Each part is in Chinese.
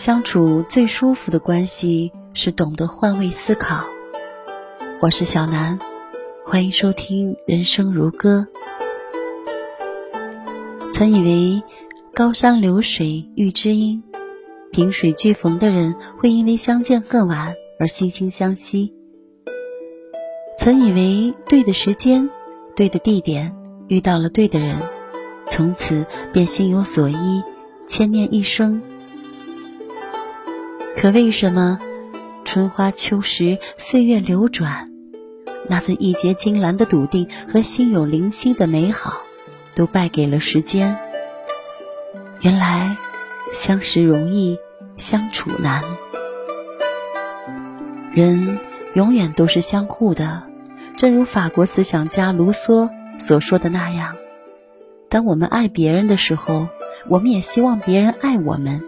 相处最舒服的关系是懂得换位思考。我是小南，欢迎收听《人生如歌》。曾以为高山流水遇知音，萍水俱逢的人会因为相见恨晚而惺惺相惜。曾以为对的时间、对的地点遇到了对的人，从此便心有所依，牵念一生。可为什么春花秋实，岁月流转，那份义结金兰的笃定和心有灵犀的美好，都败给了时间？原来，相识容易，相处难。人永远都是相互的，正如法国思想家卢梭所说的那样：当我们爱别人的时候，我们也希望别人爱我们。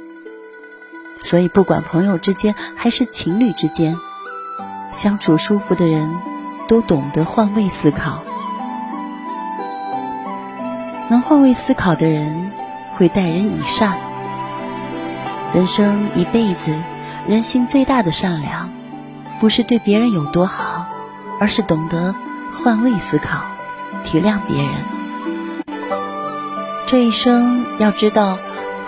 所以，不管朋友之间还是情侣之间，相处舒服的人，都懂得换位思考。能换位思考的人，会待人以善。人生一辈子，人性最大的善良，不是对别人有多好，而是懂得换位思考，体谅别人。这一生，要知道。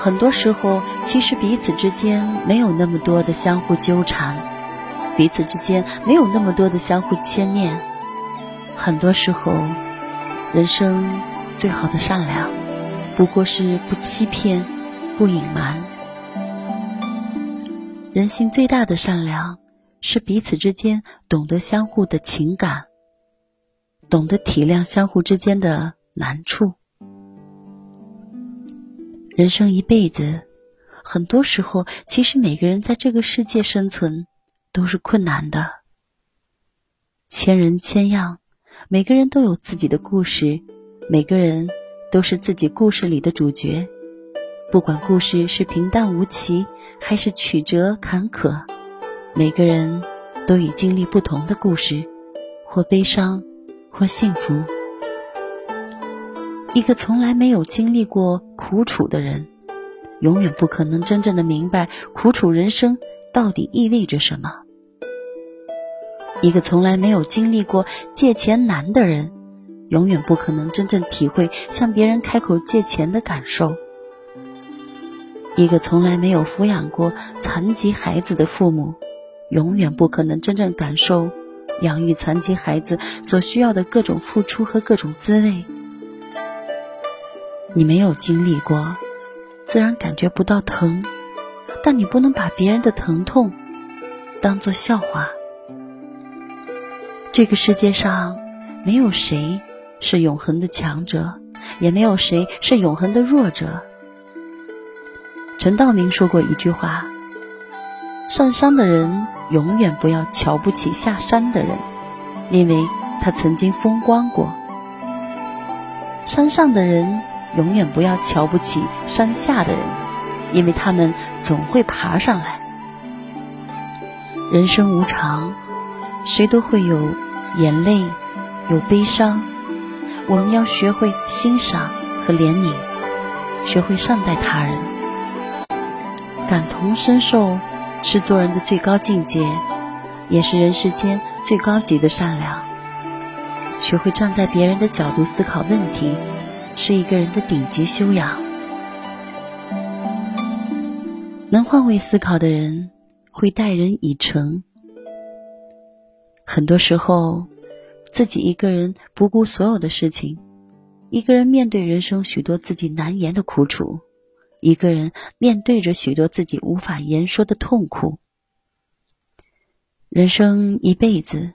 很多时候，其实彼此之间没有那么多的相互纠缠，彼此之间没有那么多的相互牵念。很多时候，人生最好的善良，不过是不欺骗、不隐瞒。人性最大的善良，是彼此之间懂得相互的情感，懂得体谅相互之间的难处。人生一辈子，很多时候，其实每个人在这个世界生存都是困难的。千人千样，每个人都有自己的故事，每个人都是自己故事里的主角。不管故事是平淡无奇，还是曲折坎坷，每个人都已经历不同的故事，或悲伤，或幸福。一个从来没有经历过苦楚的人，永远不可能真正的明白苦楚人生到底意味着什么。一个从来没有经历过借钱难的人，永远不可能真正体会向别人开口借钱的感受。一个从来没有抚养过残疾孩子的父母，永远不可能真正感受养育残疾孩子所需要的各种付出和各种滋味。你没有经历过，自然感觉不到疼，但你不能把别人的疼痛当做笑话。这个世界上没有谁是永恒的强者，也没有谁是永恒的弱者。陈道明说过一句话：“上山的人永远不要瞧不起下山的人，因为他曾经风光过。山上的人。”永远不要瞧不起山下的人，因为他们总会爬上来。人生无常，谁都会有眼泪，有悲伤。我们要学会欣赏和怜悯，学会善待他人。感同身受是做人的最高境界，也是人世间最高级的善良。学会站在别人的角度思考问题。是一个人的顶级修养。能换位思考的人，会待人以诚。很多时候，自己一个人不顾所有的事情，一个人面对人生许多自己难言的苦楚，一个人面对着许多自己无法言说的痛苦。人生一辈子。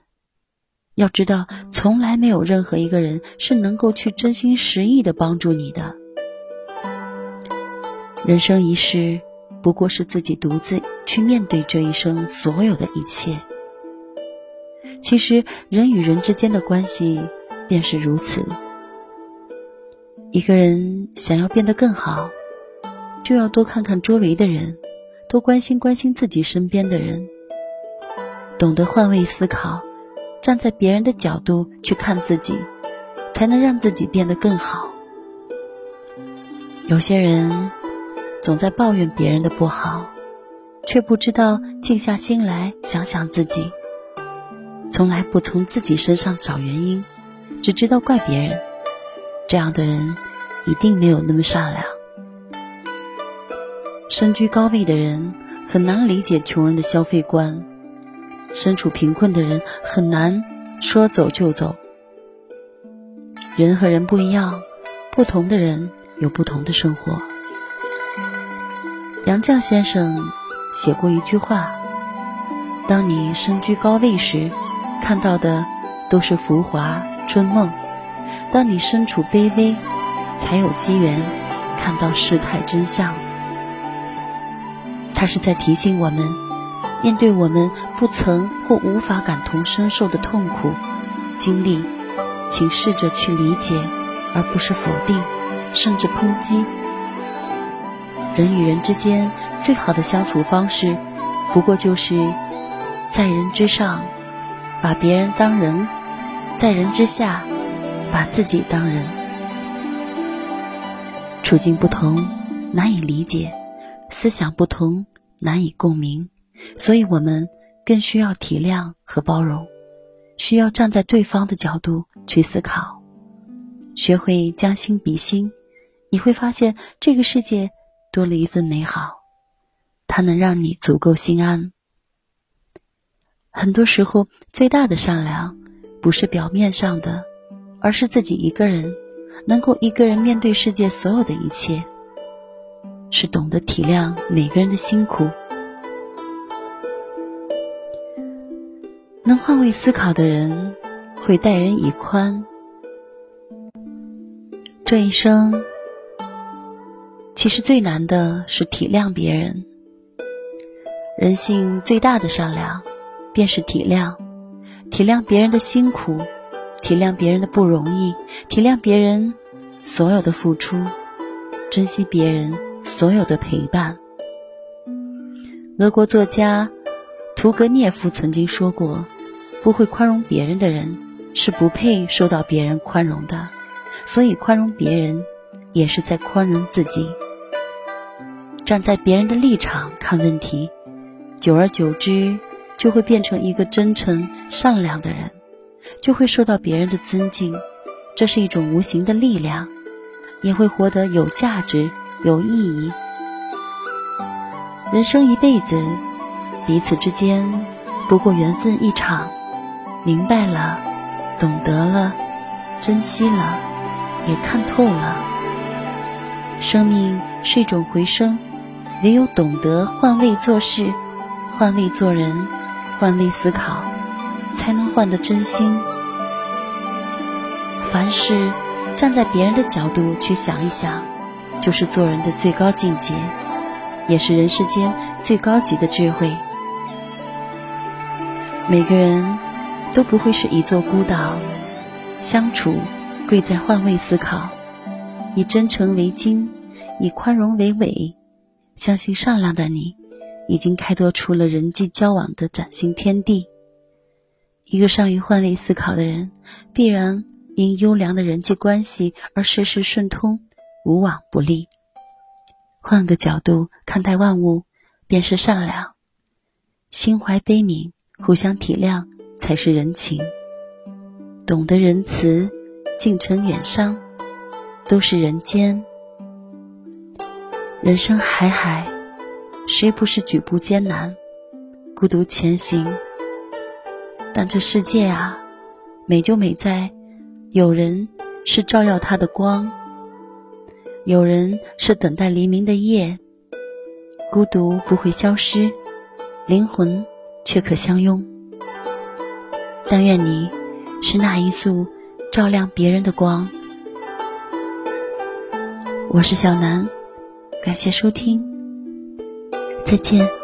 要知道，从来没有任何一个人是能够去真心实意的帮助你的。人生一世，不过是自己独自去面对这一生所有的一切。其实，人与人之间的关系便是如此。一个人想要变得更好，就要多看看周围的人，多关心关心自己身边的人，懂得换位思考。站在别人的角度去看自己，才能让自己变得更好。有些人总在抱怨别人的不好，却不知道静下心来想想自己，从来不从自己身上找原因，只知道怪别人。这样的人一定没有那么善良。身居高位的人很难理解穷人的消费观，身处贫困的人很难说走就走。人和人不一样，不同的人有不同的生活。杨绛先生写过一句话：“当你身居高位时，看到的都是浮华春梦；当你身处卑微，才有机缘看到世态真相。”他是在提醒我们，面对我们不曾或无法感同身受的痛苦经历。请试着去理解，而不是否定，甚至抨击。人与人之间最好的相处方式，不过就是在人之上把别人当人，在人之下把自己当人。处境不同，难以理解；思想不同，难以共鸣。所以我们更需要体谅和包容。需要站在对方的角度去思考，学会将心比心，你会发现这个世界多了一份美好，它能让你足够心安。很多时候，最大的善良不是表面上的，而是自己一个人能够一个人面对世界所有的一切，是懂得体谅每个人的辛苦。换位思考的人，会待人以宽。这一生，其实最难的是体谅别人。人性最大的善良，便是体谅，体谅别人的辛苦，体谅别人的不容易，体谅别人所有的付出，珍惜别人所有的陪伴。俄国作家屠格涅夫曾经说过。不会宽容别人的人，是不配受到别人宽容的。所以，宽容别人，也是在宽容自己。站在别人的立场看问题，久而久之，就会变成一个真诚善良的人，就会受到别人的尊敬。这是一种无形的力量，也会活得有价值、有意义。人生一辈子，彼此之间不过缘分一场。明白了，懂得了，珍惜了，也看透了。生命是一种回声，唯有懂得换位做事、换位做人、换位思考，才能换得真心。凡事站在别人的角度去想一想，就是做人的最高境界，也是人世间最高级的智慧。每个人。都不会是一座孤岛，相处贵在换位思考，以真诚为襟，以宽容为尾。相信善良的你，已经开拓出了人际交往的崭新天地。一个善于换位思考的人，必然因优良的人际关系而事事顺通，无往不利。换个角度看待万物，便是善良。心怀悲悯，互相体谅。才是人情，懂得仁慈，近程远商，都是人间。人生海海，谁不是举步艰难，孤独前行？但这世界啊，美就美在，有人是照耀它的光，有人是等待黎明的夜。孤独不会消失，灵魂却可相拥。但愿你是那一束照亮别人的光。我是小南，感谢收听，再见。